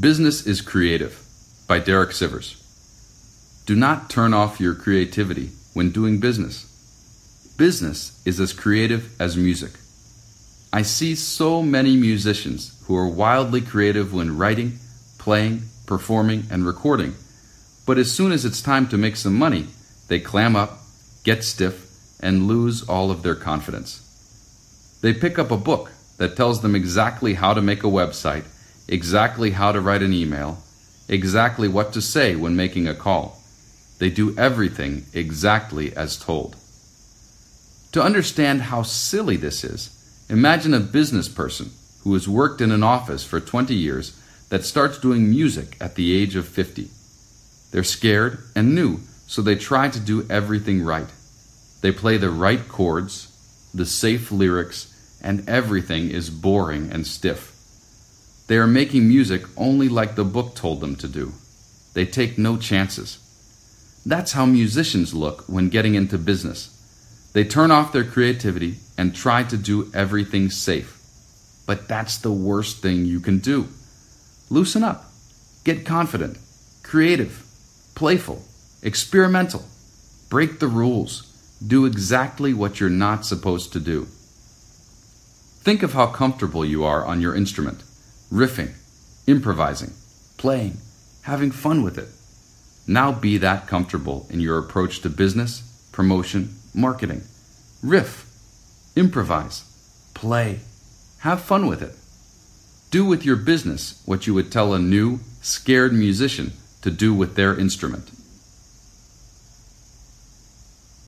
Business is Creative by Derek Sivers. Do not turn off your creativity when doing business. Business is as creative as music. I see so many musicians who are wildly creative when writing, playing, performing, and recording, but as soon as it's time to make some money, they clam up, get stiff, and lose all of their confidence. They pick up a book that tells them exactly how to make a website, exactly how to write an email, exactly what to say when making a call. They do everything exactly as told. To understand how silly this is, imagine a business person who has worked in an office for 20 years that starts doing music at the age of 50. They're scared and new, so they try to do everything right. They play the right chords, the safe lyrics, and everything is boring and stiff. They are making music only like the book told them to do. They take no chances. That's how musicians look when getting into business. They turn off their creativity and try to do everything safe. But that's the worst thing you can do. Loosen up. Get confident, creative, playful, experimental. Break the rules. Do exactly what you're not supposed to do. Think of how comfortable you are on your instrument, riffing, improvising, playing, having fun with it. Now be that comfortable in your approach to business, promotion, marketing. Riff, improvise, play, have fun with it. Do with your business what you would tell a new, scared musician to do with their instrument.